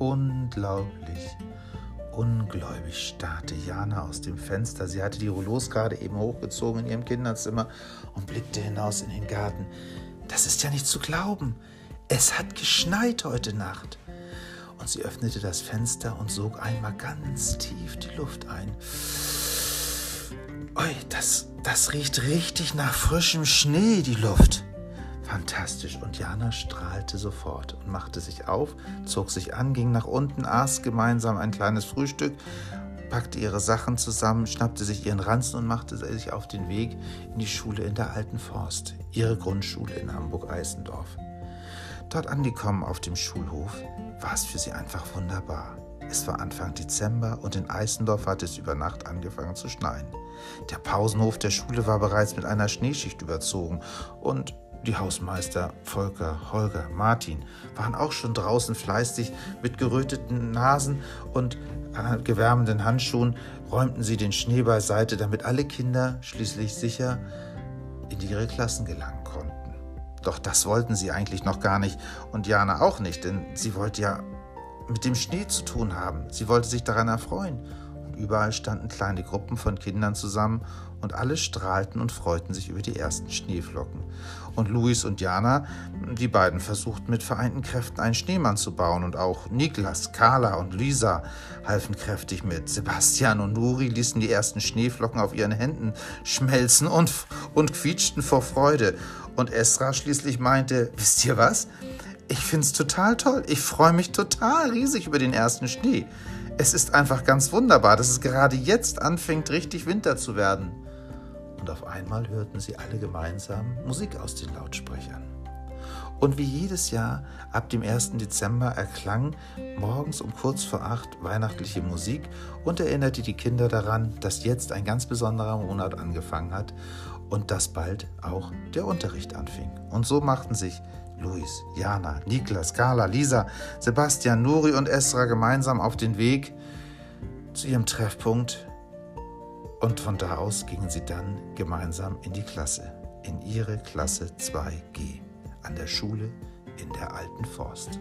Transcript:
unglaublich. Ungläubig starrte Jana aus dem Fenster. Sie hatte die Rouleaus gerade eben hochgezogen in ihrem Kinderzimmer und blickte hinaus in den Garten. Das ist ja nicht zu glauben. Es hat geschneit heute Nacht. Und sie öffnete das Fenster und sog einmal ganz tief die Luft ein. Ui, das, das riecht richtig nach frischem Schnee, die Luft. Fantastisch. Und Jana strahlte sofort und machte sich auf, zog sich an, ging nach unten, aß gemeinsam ein kleines Frühstück, packte ihre Sachen zusammen, schnappte sich ihren Ranzen und machte sich auf den Weg in die Schule in der Alten Forst, ihre Grundschule in Hamburg-Eisendorf. Dort angekommen auf dem Schulhof war es für sie einfach wunderbar. Es war Anfang Dezember und in Eisendorf hatte es über Nacht angefangen zu schneien. Der Pausenhof der Schule war bereits mit einer Schneeschicht überzogen und die Hausmeister Volker, Holger, Martin waren auch schon draußen fleißig mit geröteten Nasen und äh, gewärmenden Handschuhen räumten sie den Schnee beiseite, damit alle Kinder schließlich sicher in ihre Klassen gelangen konnten. Doch das wollten sie eigentlich noch gar nicht und Jana auch nicht, denn sie wollte ja mit dem Schnee zu tun haben. Sie wollte sich daran erfreuen. Überall standen kleine Gruppen von Kindern zusammen und alle strahlten und freuten sich über die ersten Schneeflocken. Und Luis und Jana, die beiden versuchten mit vereinten Kräften einen Schneemann zu bauen und auch Niklas, Carla und Lisa halfen kräftig mit. Sebastian und Nuri ließen die ersten Schneeflocken auf ihren Händen schmelzen und, und quietschten vor Freude. Und Esra schließlich meinte, wisst ihr was? Ich finde es total toll. Ich freue mich total riesig über den ersten Schnee. Es ist einfach ganz wunderbar, dass es gerade jetzt anfängt, richtig Winter zu werden und auf einmal hörten sie alle gemeinsam Musik aus den Lautsprechern. Und wie jedes Jahr ab dem 1. Dezember erklang morgens um kurz vor acht weihnachtliche Musik und erinnerte die Kinder daran, dass jetzt ein ganz besonderer Monat angefangen hat und dass bald auch der Unterricht anfing. Und so machten sich Luis, Jana, Niklas, Carla, Lisa, Sebastian, Nuri und Esra gemeinsam auf den Weg zu ihrem Treffpunkt und von da aus gingen sie dann gemeinsam in die Klasse, in ihre Klasse 2G, an der Schule in der Alten Forst.